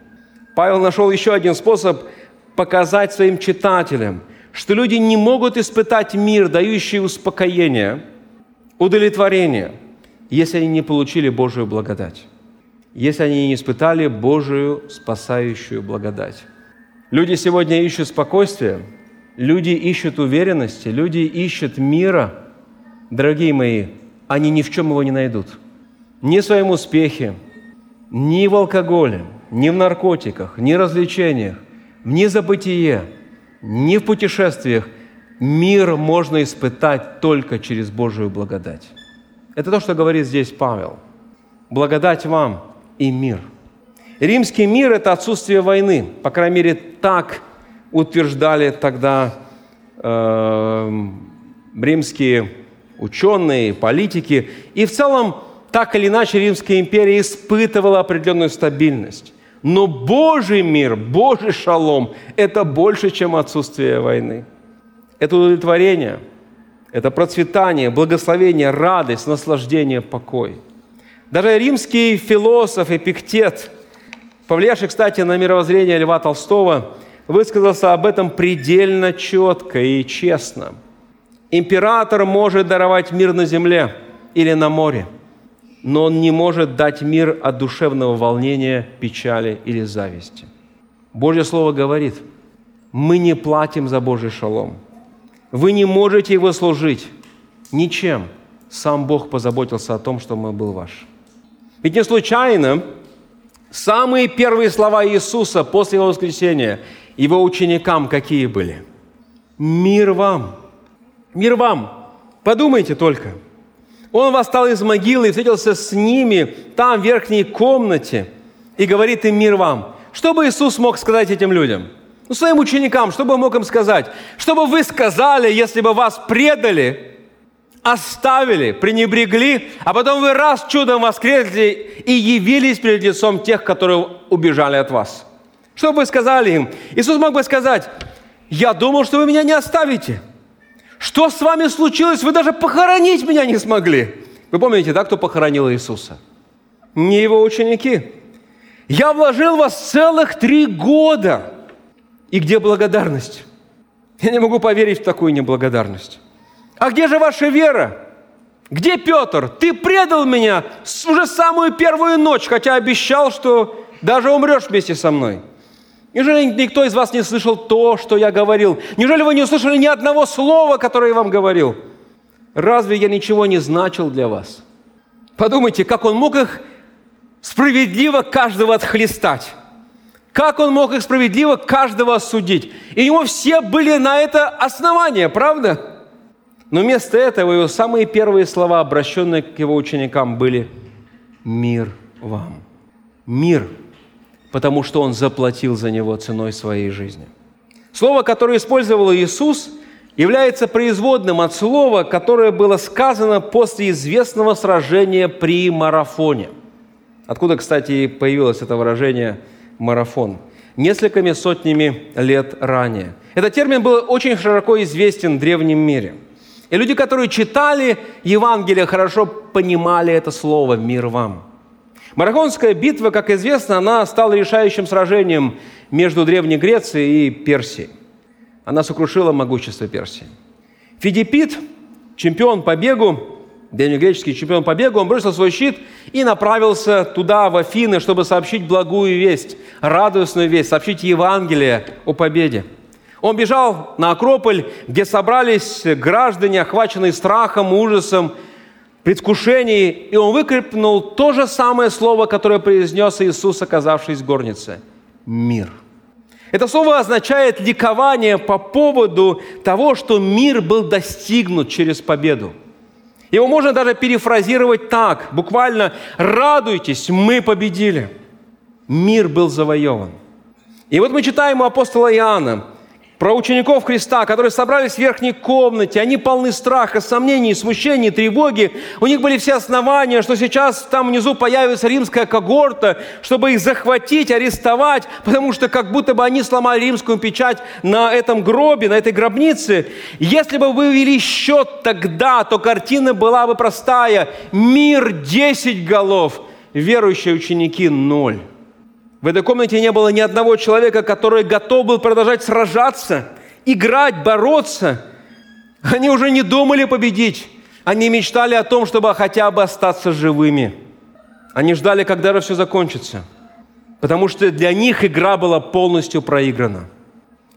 Павел нашел еще один способ показать своим читателям, что люди не могут испытать мир, дающий успокоение, удовлетворение, если они не получили Божию благодать если они не испытали Божию спасающую благодать. Люди сегодня ищут спокойствия, люди ищут уверенности, люди ищут мира. Дорогие мои, они ни в чем его не найдут. Ни в своем успехе, ни в алкоголе, ни в наркотиках, ни в развлечениях, ни за бытие, ни в путешествиях. Мир можно испытать только через Божию благодать. Это то, что говорит здесь Павел. Благодать вам – и мир. Римский мир – это отсутствие войны. По крайней мере, так утверждали тогда э, римские ученые, политики. И в целом, так или иначе, Римская империя испытывала определенную стабильность. Но Божий мир, Божий шалом – это больше, чем отсутствие войны. Это удовлетворение, это процветание, благословение, радость, наслаждение, покой – даже римский философ Эпиктет, повлиявший, кстати, на мировоззрение Льва Толстого, высказался об этом предельно четко и честно. Император может даровать мир на земле или на море, но он не может дать мир от душевного волнения, печали или зависти. Божье Слово говорит, мы не платим за Божий шалом. Вы не можете его служить ничем. Сам Бог позаботился о том, что мы был ваш. Ведь не случайно самые первые слова Иисуса после Его воскресения Его ученикам какие были? «Мир вам! Мир вам!» Подумайте только. Он восстал из могилы и встретился с ними там, в верхней комнате, и говорит им «Мир вам!» Что бы Иисус мог сказать этим людям? Ну, своим ученикам, что бы мог им сказать? Что бы вы сказали, если бы вас предали – оставили, пренебрегли, а потом вы раз чудом воскресли и явились перед лицом тех, которые убежали от вас. Что бы вы сказали им? Иисус мог бы сказать, я думал, что вы меня не оставите. Что с вами случилось? Вы даже похоронить меня не смогли. Вы помните, да, кто похоронил Иисуса? Не его ученики. Я вложил в вас целых три года. И где благодарность? Я не могу поверить в такую неблагодарность. А где же ваша вера? Где Петр? Ты предал меня уже самую первую ночь, хотя обещал, что даже умрешь вместе со мной. Неужели никто из вас не слышал то, что я говорил? Неужели вы не услышали ни одного слова, которое я вам говорил? Разве я ничего не значил для вас? Подумайте, как он мог их справедливо каждого отхлестать. Как он мог их справедливо каждого осудить? И у него все были на это основания, правда? Но вместо этого его самые первые слова, обращенные к его ученикам, были «Мир вам». Мир, потому что он заплатил за него ценой своей жизни. Слово, которое использовал Иисус, является производным от слова, которое было сказано после известного сражения при марафоне. Откуда, кстати, появилось это выражение «марафон»? Несколькими сотнями лет ранее. Этот термин был очень широко известен в древнем мире. И люди, которые читали Евангелие, хорошо понимали это слово «мир вам». Марафонская битва, как известно, она стала решающим сражением между Древней Грецией и Персией. Она сокрушила могущество Персии. Фидипит, чемпион по бегу, древнегреческий чемпион по бегу, он бросил свой щит и направился туда, в Афины, чтобы сообщить благую весть, радостную весть, сообщить Евангелие о победе. Он бежал на Акрополь, где собрались граждане, охваченные страхом, ужасом, предвкушением, и он выкрикнул то же самое слово, которое произнес Иисус, оказавшись в горнице – «Мир». Это слово означает ликование по поводу того, что мир был достигнут через победу. Его можно даже перефразировать так, буквально «радуйтесь, мы победили». Мир был завоеван. И вот мы читаем у апостола Иоанна, про учеников Христа, которые собрались в верхней комнате, они полны страха, сомнений, смущений, тревоги. У них были все основания, что сейчас там внизу появится римская когорта, чтобы их захватить, арестовать, потому что как будто бы они сломали римскую печать на этом гробе, на этой гробнице. Если бы вы вели счет тогда, то картина была бы простая. Мир 10 голов, верующие ученики – ноль. В этой комнате не было ни одного человека, который готов был продолжать сражаться, играть, бороться. Они уже не думали победить. Они мечтали о том, чтобы хотя бы остаться живыми. Они ждали, когда же все закончится. Потому что для них игра была полностью проиграна.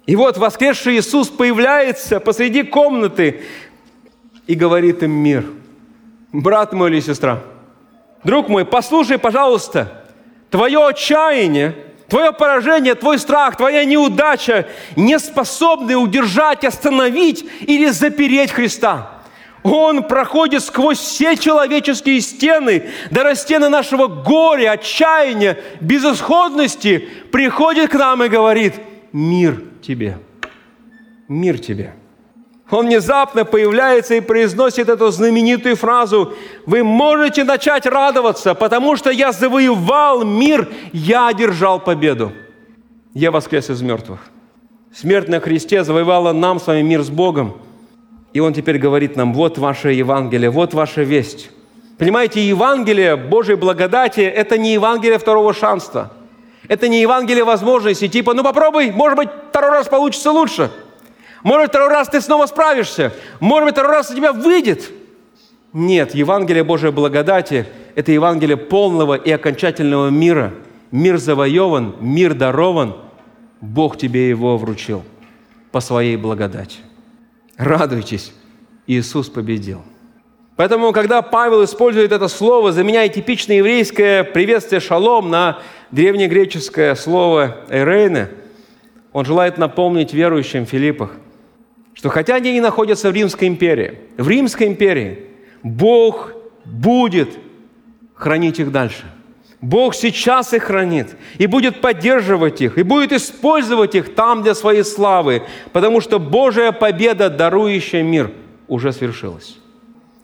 И вот воскресший Иисус появляется посреди комнаты и говорит им мир. Брат мой или сестра, друг мой, послушай, пожалуйста – твое отчаяние, твое поражение, твой страх, твоя неудача не способны удержать, остановить или запереть Христа. Он проходит сквозь все человеческие стены, даже стены нашего горя, отчаяния, безысходности, приходит к нам и говорит, мир тебе, мир тебе он внезапно появляется и произносит эту знаменитую фразу «Вы можете начать радоваться, потому что я завоевал мир, я одержал победу». Я воскрес из мертвых. Смерть на кресте завоевала нам с вами мир с Богом. И Он теперь говорит нам, вот ваше Евангелие, вот ваша весть. Понимаете, Евангелие Божьей благодати – это не Евангелие второго шанса. Это не Евангелие возможности, типа, ну попробуй, может быть, второй раз получится лучше – может, второй раз ты снова справишься. Может быть, второй раз у тебя выйдет. Нет, Евангелие Божьей благодати – это Евангелие полного и окончательного мира. Мир завоеван, мир дарован. Бог тебе его вручил по своей благодати. Радуйтесь, Иисус победил. Поэтому, когда Павел использует это слово, заменяя типичное еврейское приветствие «шалом» на древнегреческое слово «эрейне», он желает напомнить верующим Филиппах, что хотя они не находятся в Римской империи, в Римской империи Бог будет хранить их дальше. Бог сейчас их хранит и будет поддерживать их, и будет использовать их там для своей славы, потому что Божья победа, дарующая мир, уже свершилась.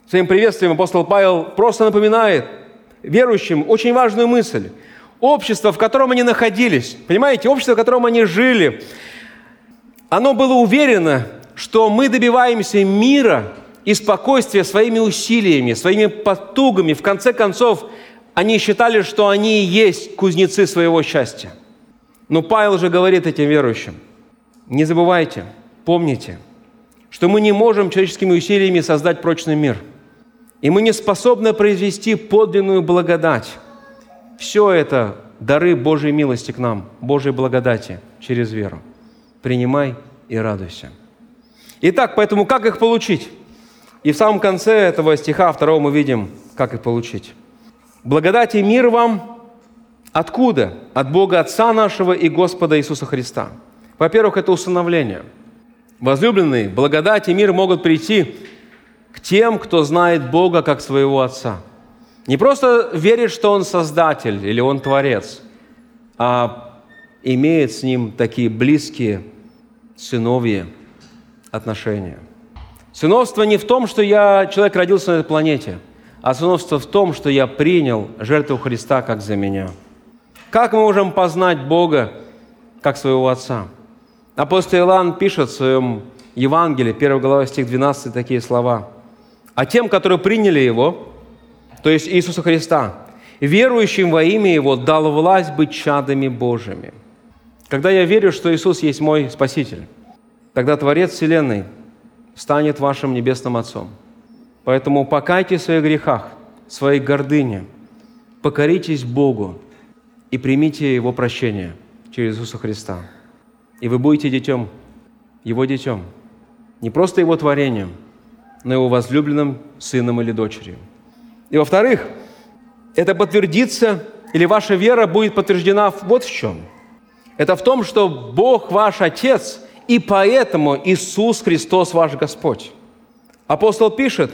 Своим приветствием апостол Павел просто напоминает верующим очень важную мысль. Общество, в котором они находились, понимаете, общество, в котором они жили, оно было уверено что мы добиваемся мира и спокойствия своими усилиями, своими потугами. В конце концов, они считали, что они и есть кузнецы своего счастья. Но Павел же говорит этим верующим, не забывайте, помните, что мы не можем человеческими усилиями создать прочный мир. И мы не способны произвести подлинную благодать. Все это дары Божьей милости к нам, Божьей благодати через веру. Принимай и радуйся. Итак, поэтому как их получить? И в самом конце этого стиха второго мы видим, как их получить. Благодать и мир вам откуда? От Бога Отца нашего и Господа Иисуса Христа. Во-первых, это усыновление. Возлюбленные, благодать и мир могут прийти к тем, кто знает Бога как своего Отца. Не просто верит, что Он Создатель или Он Творец, а имеет с Ним такие близкие сыновья – отношения. Сыновство не в том, что я, человек родился на этой планете, а сыновство в том, что я принял жертву Христа как за меня. Как мы можем познать Бога как своего Отца? Апостол Иоанн пишет в своем Евангелии, 1 глава, стих 12, такие слова. «А тем, которые приняли Его, то есть Иисуса Христа, верующим во имя Его дал власть быть чадами Божьими». Когда я верю, что Иисус есть мой Спаситель, тогда Творец Вселенной станет вашим Небесным Отцом. Поэтому покайтесь в своих грехах, в своей гордыне, покоритесь Богу и примите Его прощение через Иисуса Христа. И вы будете детем, Его детем, не просто Его творением, но Его возлюбленным сыном или дочерью. И во-вторых, это подтвердится, или ваша вера будет подтверждена вот в чем. Это в том, что Бог ваш Отец, и поэтому Иисус Христос ваш Господь. Апостол пишет,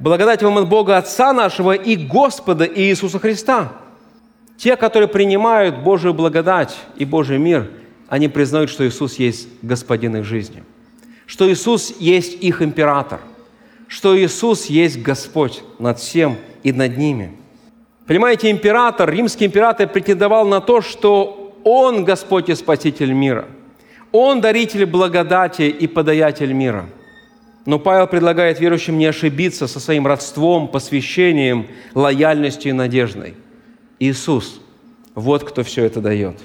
благодать вам от Бога Отца нашего и Господа Иисуса Христа. Те, которые принимают Божию благодать и Божий мир, они признают, что Иисус есть Господин их жизни, что Иисус есть их император, что Иисус есть Господь над всем и над ними. Понимаете, император, римский император претендовал на то, что Он Господь и Спаситель мира. Он даритель благодати и подаятель мира. Но Павел предлагает верующим не ошибиться со своим родством, посвящением, лояльностью и надеждой. Иисус – вот кто все это дает.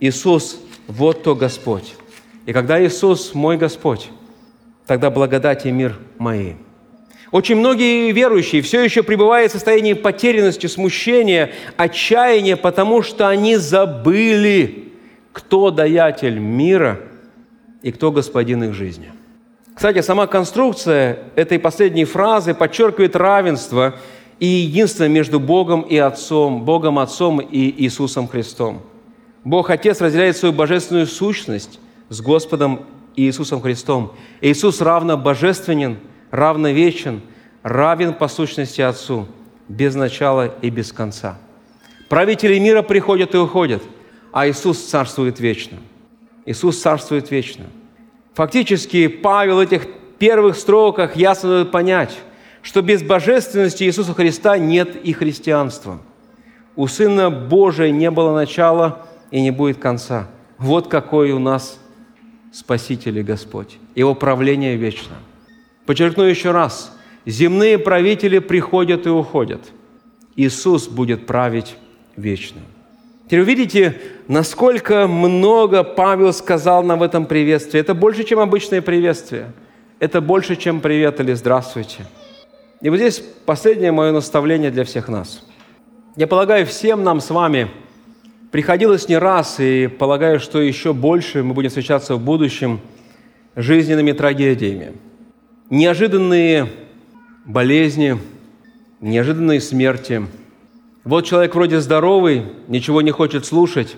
Иисус – вот то Господь. И когда Иисус – мой Господь, тогда благодать и мир мои – очень многие верующие все еще пребывают в состоянии потерянности, смущения, отчаяния, потому что они забыли, кто даятель мира и кто господин их жизни. Кстати, сама конструкция этой последней фразы подчеркивает равенство и единство между Богом и Отцом, Богом Отцом и Иисусом Христом. Бог Отец разделяет свою божественную сущность с Господом Иисусом Христом. Иисус равно божественен – равновечен, равен по сущности Отцу, без начала и без конца. Правители мира приходят и уходят, а Иисус царствует вечно. Иисус царствует вечно. Фактически Павел в этих первых строках ясно дает понять, что без божественности Иисуса Христа нет и христианства. У Сына Божия не было начала и не будет конца. Вот какой у нас Спаситель и Господь. Его правление вечно – Подчеркну еще раз, земные правители приходят и уходят. Иисус будет править вечно. Теперь увидите, насколько много Павел сказал нам в этом приветствии. Это больше, чем обычное приветствие. Это больше, чем привет или здравствуйте. И вот здесь последнее мое наставление для всех нас. Я полагаю, всем нам с вами приходилось не раз, и полагаю, что еще больше мы будем встречаться в будущем жизненными трагедиями – неожиданные болезни, неожиданные смерти. Вот человек вроде здоровый, ничего не хочет слушать,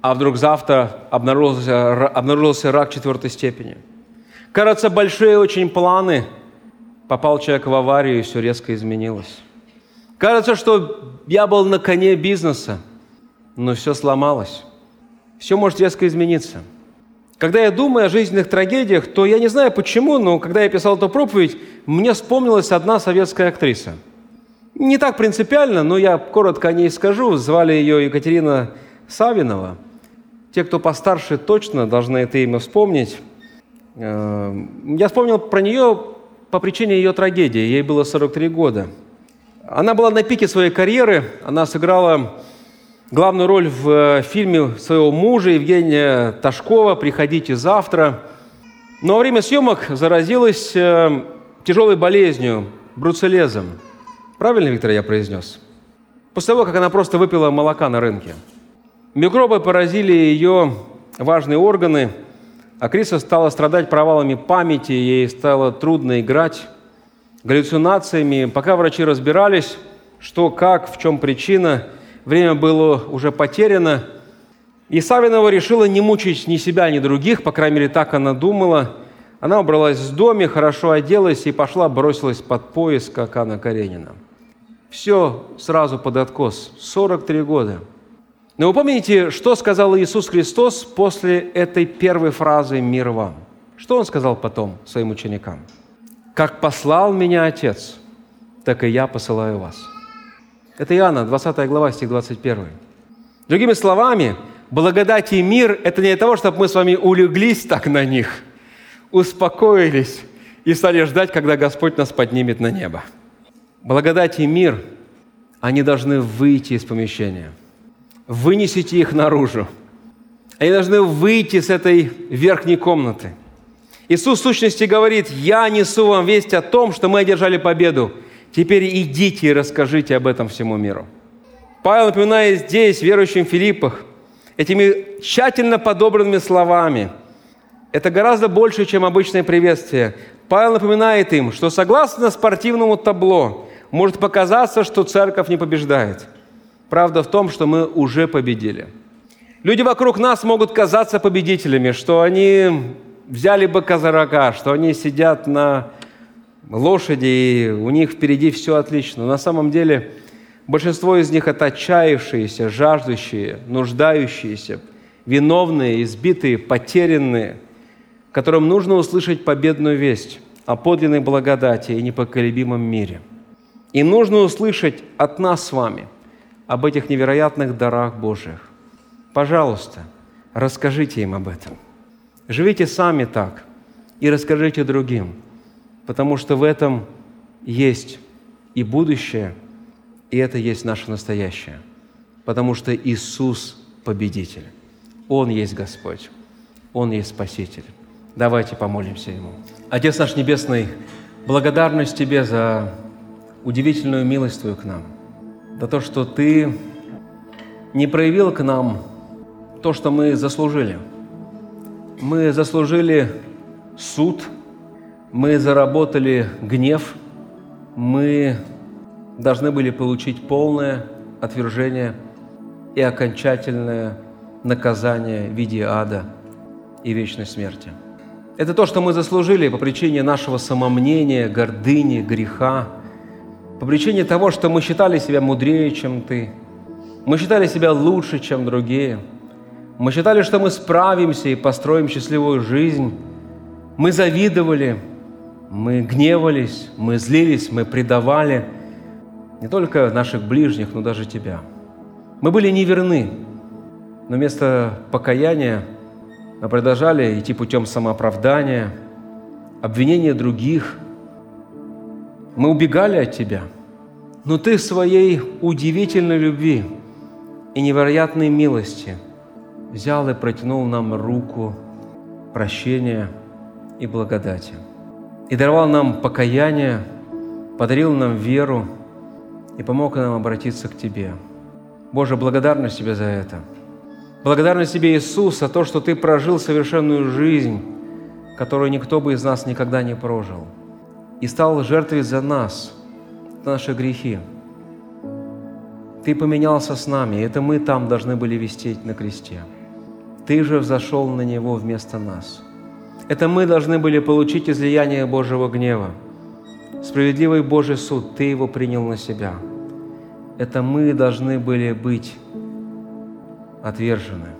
а вдруг завтра обнаружился, обнаружился рак четвертой степени. Кажется, большие очень планы. Попал человек в аварию, и все резко изменилось. Кажется, что я был на коне бизнеса, но все сломалось. Все может резко измениться – когда я думаю о жизненных трагедиях, то я не знаю почему, но когда я писал эту проповедь, мне вспомнилась одна советская актриса. Не так принципиально, но я коротко о ней скажу. Звали ее Екатерина Савинова. Те, кто постарше, точно должны это имя вспомнить. Э, я вспомнил про нее по причине ее трагедии. Ей было 43 года. Она была на пике своей карьеры. Она сыграла главную роль в э, фильме своего мужа Евгения Ташкова «Приходите завтра». Но во время съемок заразилась э, тяжелой болезнью, бруцеллезом. Правильно, Виктор, я произнес? После того, как она просто выпила молока на рынке. Микробы поразили ее важные органы, а Криса стала страдать провалами памяти, ей стало трудно играть, галлюцинациями. Пока врачи разбирались, что, как, в чем причина – время было уже потеряно, и Савинова решила не мучить ни себя, ни других, по крайней мере, так она думала. Она убралась в доме, хорошо оделась и пошла, бросилась под пояс, как Анна Каренина. Все сразу под откос. 43 года. Но вы помните, что сказал Иисус Христос после этой первой фразы «Мир вам»? Что Он сказал потом своим ученикам? «Как послал меня Отец, так и я посылаю вас». Это Иоанна, 20 глава, стих 21. Другими словами, благодать и мир – это не для того, чтобы мы с вами улеглись так на них, успокоились и стали ждать, когда Господь нас поднимет на небо. Благодать и мир, они должны выйти из помещения. Вынесите их наружу. Они должны выйти с этой верхней комнаты. Иисус в сущности говорит, «Я несу вам весть о том, что мы одержали победу. Теперь идите и расскажите об этом всему миру». Павел напоминает здесь, верующим в Филиппах, этими тщательно подобранными словами. Это гораздо больше, чем обычное приветствие. Павел напоминает им, что согласно спортивному табло может показаться, что церковь не побеждает. Правда в том, что мы уже победили. Люди вокруг нас могут казаться победителями, что они взяли быка за рога, что они сидят на лошади, и у них впереди все отлично. Но на самом деле большинство из них – это отчаявшиеся, жаждущие, нуждающиеся, виновные, избитые, потерянные, которым нужно услышать победную весть о подлинной благодати и непоколебимом мире. И нужно услышать от нас с вами об этих невероятных дарах Божьих. Пожалуйста, расскажите им об этом. Живите сами так и расскажите другим, потому что в этом есть и будущее, и это есть наше настоящее, потому что Иисус – победитель. Он есть Господь, Он есть Спаситель. Давайте помолимся Ему. Отец наш Небесный, благодарность Тебе за удивительную милость Твою к нам, за то, что Ты не проявил к нам то, что мы заслужили. Мы заслужили суд, мы заработали гнев, мы должны были получить полное отвержение и окончательное наказание в виде ада и вечной смерти. Это то, что мы заслужили по причине нашего самомнения, гордыни, греха, по причине того, что мы считали себя мудрее, чем Ты, мы считали себя лучше, чем другие, мы считали, что мы справимся и построим счастливую жизнь, мы завидовали, мы гневались, мы злились, мы предавали не только наших ближних, но даже Тебя. Мы были неверны, но вместо покаяния мы продолжали идти путем самооправдания, обвинения других. Мы убегали от Тебя. Но Ты своей удивительной любви и невероятной милости взял и протянул нам руку прощения и благодати. И даровал нам покаяние, подарил нам веру и помог нам обратиться к Тебе. Боже, благодарность Тебе за это – Благодарность тебе, Иисус, за то, что Ты прожил совершенную жизнь, которую никто бы из нас никогда не прожил, и стал жертвой за нас, за наши грехи. Ты поменялся с нами, это мы там должны были вестить на кресте. Ты же взошел на него вместо нас. Это мы должны были получить излияние Божьего гнева. Справедливый Божий суд, Ты его принял на себя. Это мы должны были быть отвержены,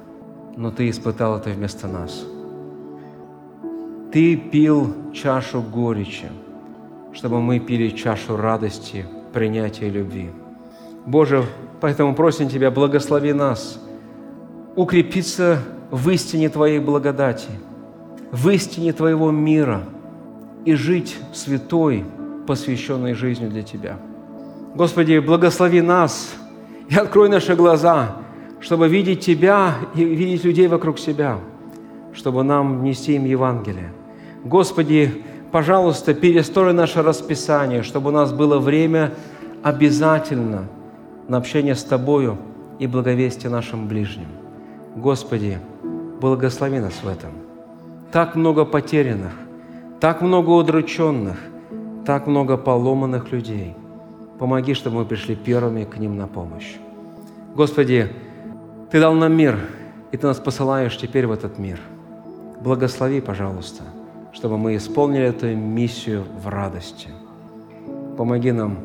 но Ты испытал это вместо нас. Ты пил чашу горечи, чтобы мы пили чашу радости, принятия любви. Боже, поэтому просим Тебя, благослови нас, укрепиться в истине Твоей благодати, в истине Твоего мира и жить святой, посвященной жизнью для Тебя. Господи, благослови нас и открой наши глаза – чтобы видеть Тебя и видеть людей вокруг себя, чтобы нам нести им Евангелие. Господи, пожалуйста, перестрой наше расписание, чтобы у нас было время обязательно на общение с Тобою и благовестие нашим ближним. Господи, благослови нас в этом. Так много потерянных, так много удрученных, так много поломанных людей. Помоги, чтобы мы пришли первыми к ним на помощь. Господи, ты дал нам мир, и Ты нас посылаешь теперь в этот мир. Благослови, пожалуйста, чтобы мы исполнили эту миссию в радости. Помоги нам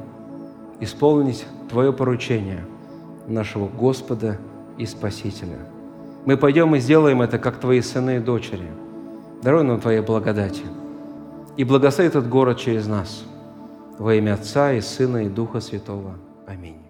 исполнить Твое поручение нашего Господа и Спасителя. Мы пойдем и сделаем это, как Твои сыны и дочери. Даруй нам Твоей благодати. И благослови этот город через нас. Во имя Отца и Сына и Духа Святого. Аминь.